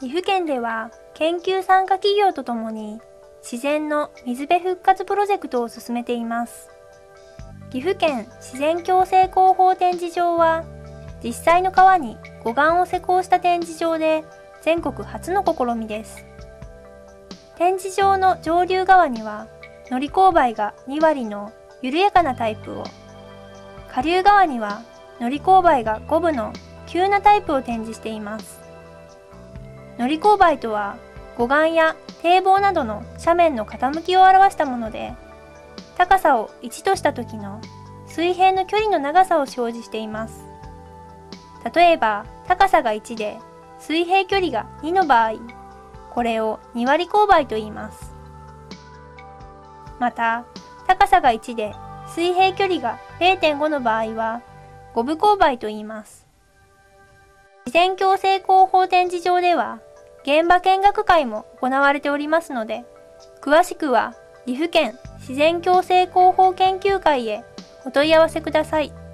岐阜県では研究参加企業とともに自然の水辺復活プロジェクトを進めています。岐阜県自然共生広報展示場は実際の川に護岸を施工した展示場で全国初の試みです。展示場の上流側には乗り勾配が2割の緩やかなタイプを。下流側には乗り勾配が5分の急なタイプを展示しています。乗り勾配とは護岸や堤防などの斜面の傾きを表したもので高さを1とした時の水平の距離の長さを表示しています。例えば高さが1で水平距離が2の場合これを2割勾配と言います。また高さが1で水平距離が0.5の場合は五部勾配と言います自然共生広報展示場では現場見学会も行われておりますので詳しくは岐阜県自然共生広報研究会へお問い合わせください。